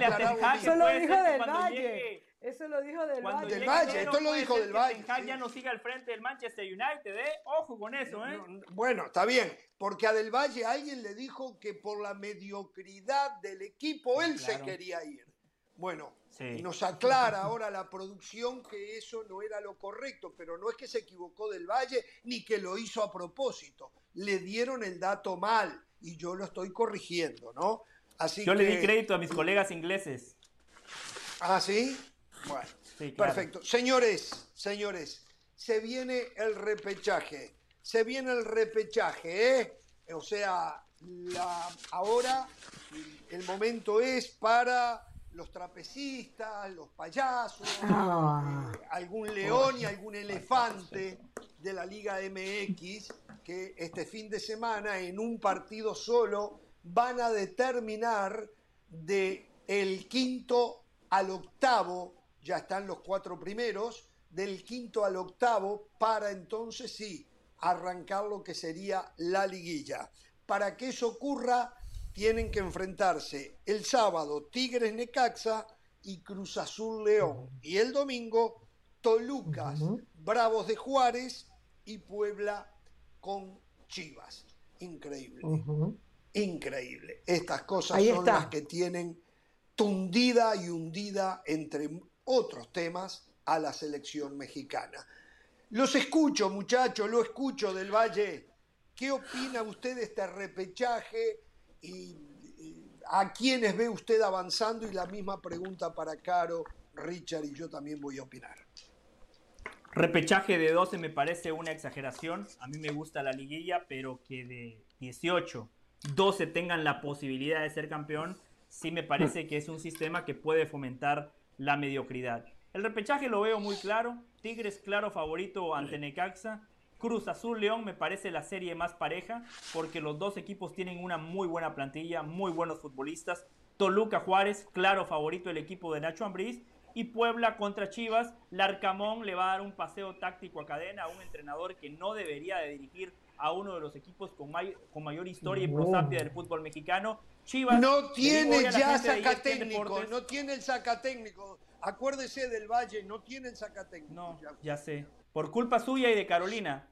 Speaker 5: Eso lo dijo del Valle. Eso lo dijo del Valle.
Speaker 2: Del Valle, esto lo dijo del Valle.
Speaker 6: Ten ya no siga al frente del Manchester United, ¿eh? Ojo con eso, ¿eh?
Speaker 2: bueno, está bien, porque a Del Valle alguien le dijo que por la mediocridad del equipo él se quería ir. Bueno, nos aclara ahora la producción que eso no era lo correcto, pero no es que se equivocó del Valle ni que lo hizo a propósito. Le dieron el dato mal y yo lo estoy corrigiendo, ¿no?
Speaker 6: Así yo le di crédito a mis colegas ingleses.
Speaker 2: ¿Ah, sí? Bueno, perfecto. Señores, señores, se viene el repechaje. Se viene el repechaje, ¿eh? O sea, la, ahora el momento es para los trapecistas, los payasos, ah. eh, algún león y algún elefante de la Liga MX que este fin de semana en un partido solo van a determinar de el quinto al octavo, ya están los cuatro primeros, del quinto al octavo para entonces sí arrancar lo que sería la liguilla. Para que eso ocurra, tienen que enfrentarse el sábado Tigres Necaxa y Cruz Azul León. Y el domingo Tolucas, Bravos de Juárez y Puebla con Chivas. Increíble. Increíble. Estas cosas son las que tienen tundida y hundida, entre otros temas, a la selección mexicana. Los escucho, muchachos, lo escucho del Valle. ¿Qué opina usted de este repechaje? y, a quiénes ve usted avanzando y la misma pregunta para Caro, Richard y yo también voy a opinar.
Speaker 6: Repechaje de 12 me parece una exageración. A mí me gusta la liguilla, pero que de 18, 12 tengan la posibilidad de ser campeón, sí me parece que es un sistema que puede fomentar la mediocridad. El repechaje lo veo muy claro. Tigres claro favorito ante Necaxa. Cruz Azul León me parece la serie más pareja porque los dos equipos tienen una muy buena plantilla, muy buenos futbolistas. Toluca Juárez, claro favorito el equipo de Nacho Ambriz. Y Puebla contra Chivas, Larcamón le va a dar un paseo táctico a cadena a un entrenador que no debería de dirigir a uno de los equipos con, con mayor historia y prosapia del fútbol mexicano.
Speaker 2: Chivas no tiene ya sacatécnico, no tiene el sacatécnico. Acuérdese del Valle, no tiene el sacatécnico.
Speaker 6: No, ya sé. Por culpa suya y de Carolina.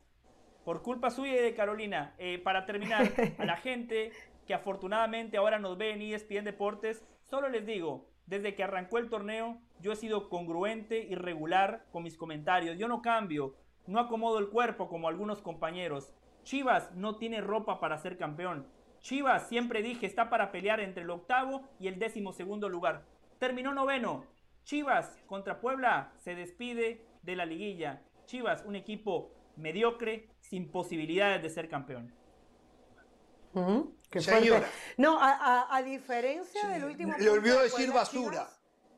Speaker 6: Por culpa suya y de Carolina. Eh, para terminar, a la (laughs) gente que afortunadamente ahora nos ve en ESPN Deportes, solo les digo, desde que arrancó el torneo, yo he sido congruente y regular con mis comentarios. Yo no cambio, no acomodo el cuerpo como algunos compañeros. Chivas no tiene ropa para ser campeón. Chivas, siempre dije, está para pelear entre el octavo y el décimo segundo lugar. Terminó noveno. Chivas contra Puebla se despide de la liguilla. Chivas, un equipo mediocre, sin posibilidades de ser campeón.
Speaker 5: No, a, diferencia del último.
Speaker 2: Le olvidó decir basura,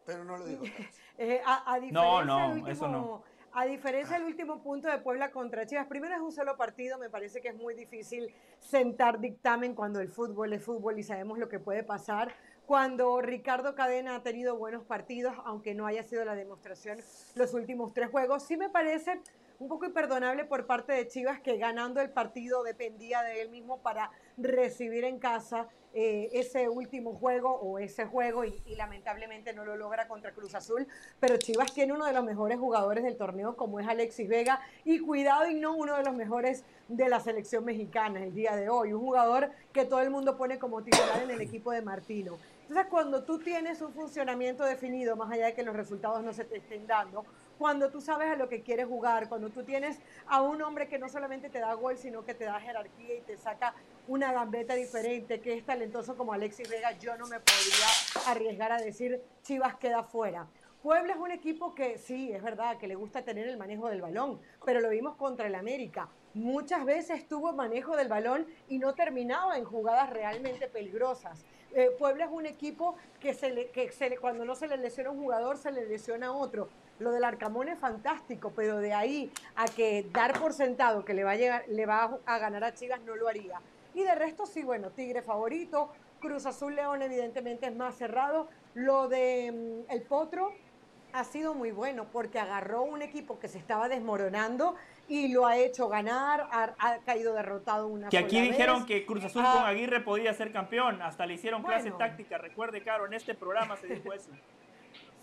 Speaker 2: pero no lo digo. (laughs)
Speaker 5: Eh, a, diferencia no, no, eso no. A diferencia del último punto de Puebla contra Chivas, primero es un solo partido, me parece que es muy difícil sentar dictamen cuando el fútbol es fútbol y sabemos lo que puede pasar. Cuando Ricardo Cadena ha tenido buenos partidos, aunque no haya sido la demostración los últimos tres juegos, sí me parece un poco imperdonable por parte de Chivas que ganando el partido dependía de él mismo para recibir en casa eh, ese último juego o ese juego y, lamentablemente no lo logra contra Cruz Azul. Pero Chivas tiene uno de los mejores jugadores del torneo como es Alexis Vega y cuidado y no uno de los mejores de la selección mexicana el día de hoy. Un jugador que todo el mundo pone como titular en el equipo de Martino. Entonces, cuando tú tienes un funcionamiento definido, más allá de que los resultados no se te estén dando, cuando tú sabes a lo que quieres jugar, cuando tú tienes a un hombre que no solamente te da gol, sino que te da jerarquía y te saca una gambeta diferente, que es talentoso como Alexis Vega, yo no me podría arriesgar a decir Chivas queda fuera. Puebla es un equipo que sí, es verdad, que le gusta tener el manejo del balón, pero lo vimos contra el América. Muchas veces tuvo manejo del balón y no terminaba en jugadas realmente peligrosas. Eh, Puebla es un equipo que, se le, que se cuando no se le lesiona un jugador, se le lesiona otro. Lo del Arcamón es fantástico, pero de ahí a que dar por sentado que le va a, llegar, le va a ganar a Chivas no lo haría. Y de resto sí, bueno, Tigre favorito, Cruz Azul León evidentemente es más cerrado. Lo de mm, el Potro ha sido muy bueno porque agarró un equipo que se estaba desmoronando y lo ha hecho ganar, ha, caído derrotado una
Speaker 6: Que aquí dijeron que Cruz Azul con ah. Aguirre podía ser campeón, hasta le hicieron clase táctica, recuerde, Caro, en este programa se dijo eso.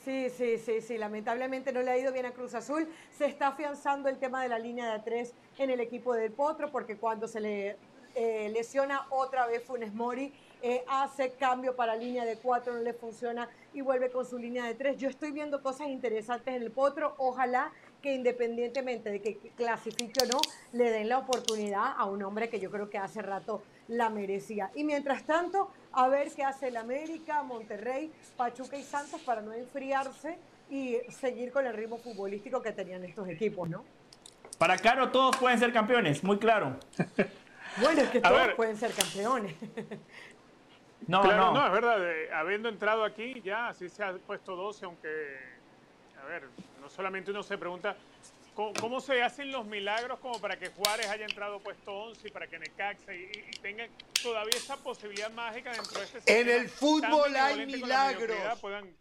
Speaker 5: Sí, sí, sí, sí. Lamentablemente no le ha ido bien a Cruz Azul. Se está afianzando el tema de la línea de tres en el equipo del Potro, porque cuando se le eh, lesiona otra vez Funes Mori, eh, hace cambio para línea de cuatro, no le funciona y vuelve con su línea de tres. Yo estoy viendo cosas interesantes en el Potro. Ojalá que independientemente de que clasifique o no, le den la oportunidad a un hombre que yo creo que hace rato la merecía. Y mientras tanto, a ver qué hace el América, Monterrey, Pachuca y Santos para no enfriarse y seguir con el ritmo futbolístico que tenían estos equipos, ¿no?
Speaker 6: Para Caro, todos pueden ser campeones, muy claro. (laughs)
Speaker 5: bueno, es que todos pueden ser campeones. (laughs)
Speaker 4: no, no. no, es verdad, habiendo entrado aquí ya, así se ha puesto 12, aunque, a ver, no solamente uno se pregunta ¿Cómo, se hacen los milagros como para que Juárez haya entrado puesto 11 y para que Necaxa y, y tengan todavía esa posibilidad mágica dentro de este
Speaker 2: En el fútbol hay milagros.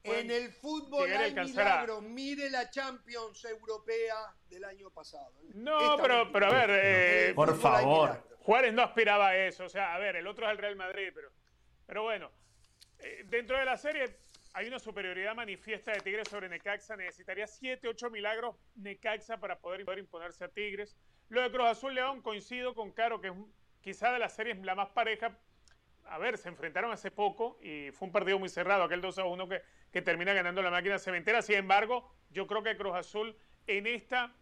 Speaker 2: en el fútbol hay milagros. Mire la Champions Europea del año pasado.
Speaker 4: No, pero, pero a ver.
Speaker 6: Eh, por favor.
Speaker 4: Juárez no aspiraba a eso. O sea, a ver, el otro es el Real Madrid, pero, pero bueno. Eh, dentro de la serie hay una superioridad manifiesta de Tigres sobre Necaxa. Necesitaría 7, 8 milagros Necaxa para poder, imponerse a Tigres. Lo de Cruz Azul León coincido con Caro, que es quizá de las series la más pareja. A ver, se enfrentaron hace poco y fue un partido muy cerrado, aquel 2 a 1 que, que termina ganando la máquina cementera. Sin embargo, yo creo que Cruz Azul en esta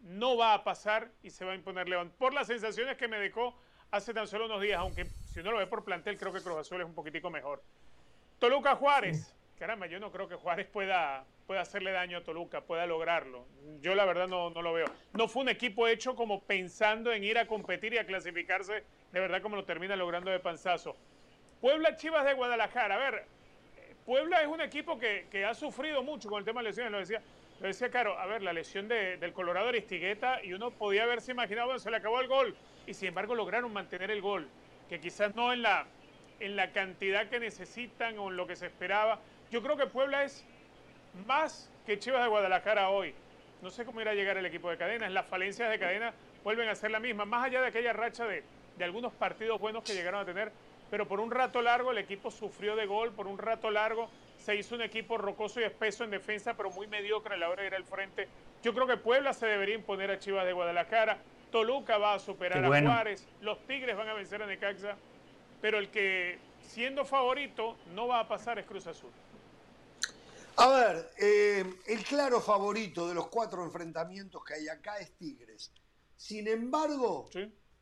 Speaker 4: no va a pasar y se va a imponer León. Por las sensaciones que me dejó hace tan solo unos días, aunque si uno lo ve por plantel, creo que Cruz Azul es un poquitico mejor. Toluca Juárez caramba, yo no creo que Juárez pueda, pueda hacerle daño a Toluca, pueda lograrlo. Yo la verdad no, no lo veo. No fue un equipo hecho como pensando en ir a competir y a clasificarse de verdad como lo termina logrando de panzazo. Puebla Chivas de Guadalajara. A ver, Puebla es un equipo que, que, ha sufrido mucho con el tema de lesiones, lo decía, lo decía Caro, a ver, la lesión de, del Colorado Aristigueta y uno podía haberse imaginado, bueno, se le acabó el gol y sin embargo lograron mantener el gol, que quizás no en la, en la cantidad que necesitan o en lo que se esperaba, yo creo que Puebla es más que Chivas de Guadalajara hoy. No sé cómo irá a llegar el equipo de Cadena. Las falencias de Cadena vuelven a ser la misma, más allá de aquella racha de, de algunos partidos buenos que llegaron a tener. Pero por un rato largo el equipo sufrió de gol, por un rato largo se hizo un equipo rocoso y espeso en defensa, pero muy mediocre a la hora de ir al frente. Yo creo que Puebla se debería imponer a Chivas de Guadalajara. Toluca va a superar a Juárez, los Tigres van a vencer a Necaxa, pero el que siendo favorito no va a pasar es Cruz Azul.
Speaker 2: A ver, eh, el claro favorito de los cuatro enfrentamientos que hay acá es Tigres. Sin embargo,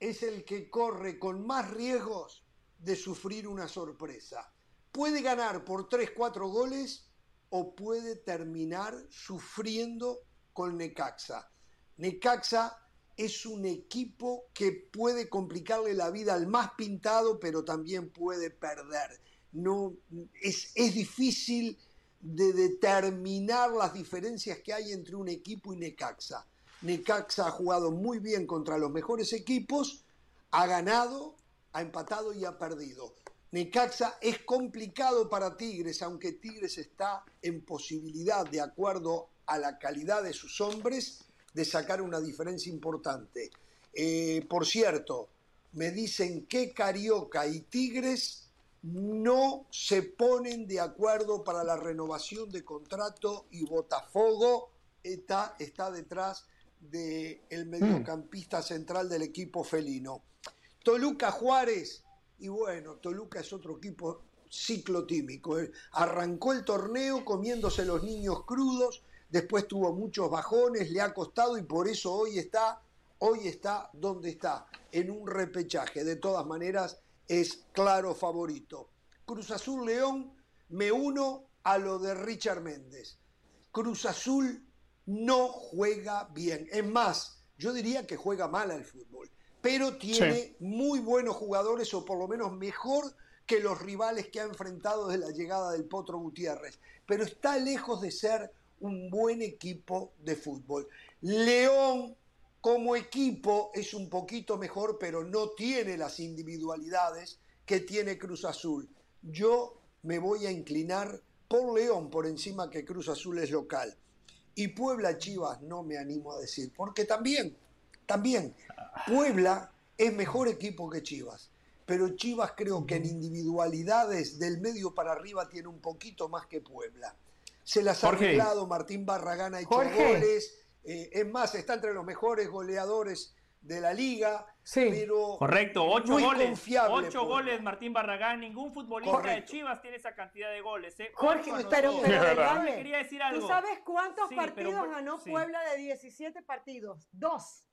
Speaker 2: es el que corre con más riesgos de sufrir una sorpresa. Puede ganar por 3, 4 goles o puede terminar sufriendo con Necaxa. Necaxa es un equipo que puede complicarle la vida al más pintado, pero también puede perder. No, es, es difícil de determinar las diferencias que hay entre un equipo y Necaxa. Necaxa ha jugado muy bien contra los mejores equipos, ha ganado, ha empatado y ha perdido. Necaxa es complicado para Tigres, aunque Tigres está en posibilidad, de acuerdo a la calidad de sus hombres, de sacar una diferencia importante. Eh, por cierto, me dicen que Carioca y Tigres no se ponen de acuerdo para la renovación de contrato y Botafogo está, está detrás del el mediocampista central del equipo felino. Toluca Juárez, y bueno, Toluca es otro equipo ciclotímico. ¿eh? Arrancó el torneo comiéndose los niños crudos, después tuvo muchos bajones, le ha costado y por eso hoy está, hoy está donde está, en un repechaje. De todas maneras, es claro favorito. Cruz Azul León, me uno a lo de Richard Méndez. Cruz Azul no juega bien. Es más, yo diría que juega mal al fútbol, pero tiene muy buenos jugadores, o por lo menos mejor que los rivales que ha enfrentado desde la llegada del Potro Gutiérrez. Pero está lejos de ser un buen equipo de fútbol. León como equipo es un poquito mejor, pero no tiene las individualidades que tiene Cruz Azul. Yo me voy a inclinar por León por encima que Cruz Azul es local. Y Puebla Chivas no me animo a decir, porque también, también, Puebla es mejor equipo que Chivas. Pero Chivas creo que en individualidades del medio para arriba tiene un poquito más que Puebla. Se las ha arreglado Martín Barragán ha hecho goles, eh, es más, está entre los mejores goleadores de la liga.
Speaker 6: Sí. Pero Correcto, ocho goles. Ocho goles, Martín Barragán. Ningún futbolista de Chivas tiene esa cantidad de goles. ¿eh?
Speaker 5: Jorge, pero, pero quería decir algo. ¿Tú sabes cuántos partidos ganó Puebla de 17 partidos? Dos.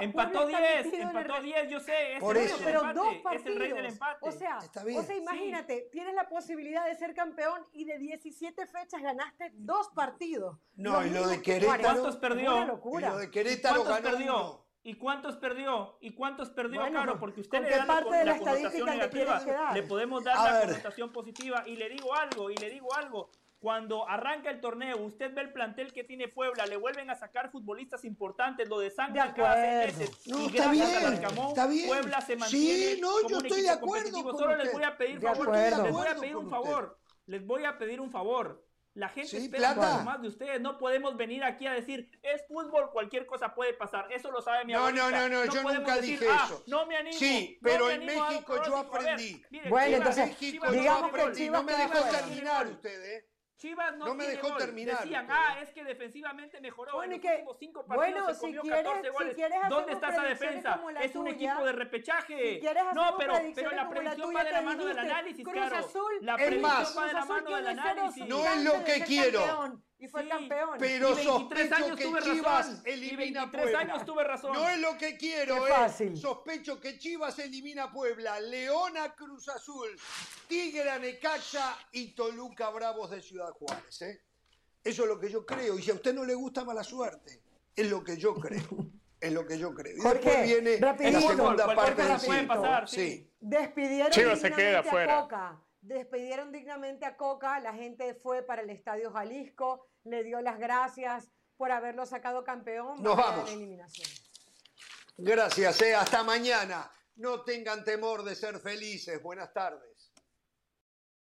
Speaker 6: Empató 10, empató 10, yo sé. Es
Speaker 5: Por eso. Pero dos partidos. Es el rey del empate. O sea, o sea imagínate, tienes la posibilidad de ser campeón y de 17 fechas ganaste dos partidos.
Speaker 2: No, y lo de Querétaro.
Speaker 6: ¿Cuántos perdió?
Speaker 2: Una locura. Y lo de Querétaro ganó
Speaker 6: perdió? ¿Y cuántos perdió? ¿Y cuántos perdió? claro, porque usted le
Speaker 5: da parte la, de la, connotación negativa.
Speaker 6: Le podemos dar la connotación positiva. Y le digo algo, y le digo algo cuando arranca el torneo, usted ve el plantel que tiene Puebla, le vuelven a sacar futbolistas importantes, lo de sangre cada seis meses.
Speaker 2: No, y está bien, está bien.
Speaker 6: Puebla se mantiene
Speaker 2: sí, no,
Speaker 6: como
Speaker 2: yo
Speaker 6: un
Speaker 2: estoy
Speaker 6: de
Speaker 2: acuerdo
Speaker 6: Solo les voy a pedir favor, les voy a pedir un favor. Les voy a pedir un favor. La gente espera más de ustedes. No podemos venir aquí a decir, es fútbol, cualquier cosa puede pasar. Eso lo sabe mi
Speaker 2: No, no, no, no, yo nunca dije
Speaker 6: ah,
Speaker 2: eso.
Speaker 6: no me animo.
Speaker 2: Sí, pero en México yo aprendí.
Speaker 5: bueno, entonces, México yo
Speaker 2: aprendí. No me dejó terminar usted, ¿eh?
Speaker 6: Chivas no,
Speaker 2: no me dejó terminar.
Speaker 6: Decían, ah, es que defensivamente mejoró.
Speaker 5: Bueno,
Speaker 6: en los últimos cinco partidos bueno, se comió si quieres, 14 goles. Si ¿Dónde está esa defensa? Es un equipo de repechaje.
Speaker 5: Si
Speaker 6: no, pero, pero la predicción va de la mano del análisis,
Speaker 5: Cruz Azul,
Speaker 6: La predicción va de la mano del análisis.
Speaker 2: No es lo que quiero
Speaker 5: y fue campeón.
Speaker 2: Pero y 23 años que tuve Chivas razón. elimina y 23
Speaker 6: años tuve razón.
Speaker 2: No es lo que quiero, eh. Sospecho que Chivas elimina a Puebla, Leona Cruz Azul, Tigre a Necaxa y Toluca Bravos de Ciudad Juárez, eh. Eso es lo que yo creo. Y si a usted no le gusta, mala suerte. Es lo que yo creo. Es lo que yo creo. Y después viene la segunda parte del
Speaker 6: pasar, sí.
Speaker 5: Despidieron Chivas se queda fuera. Despidieron dignamente a Coca, la gente fue para el Estadio Jalisco, le dio las gracias por haberlo sacado campeón.
Speaker 2: Nos vamos. eliminación. Gracias, eh. hasta mañana. No tengan temor de ser felices. Buenas tardes.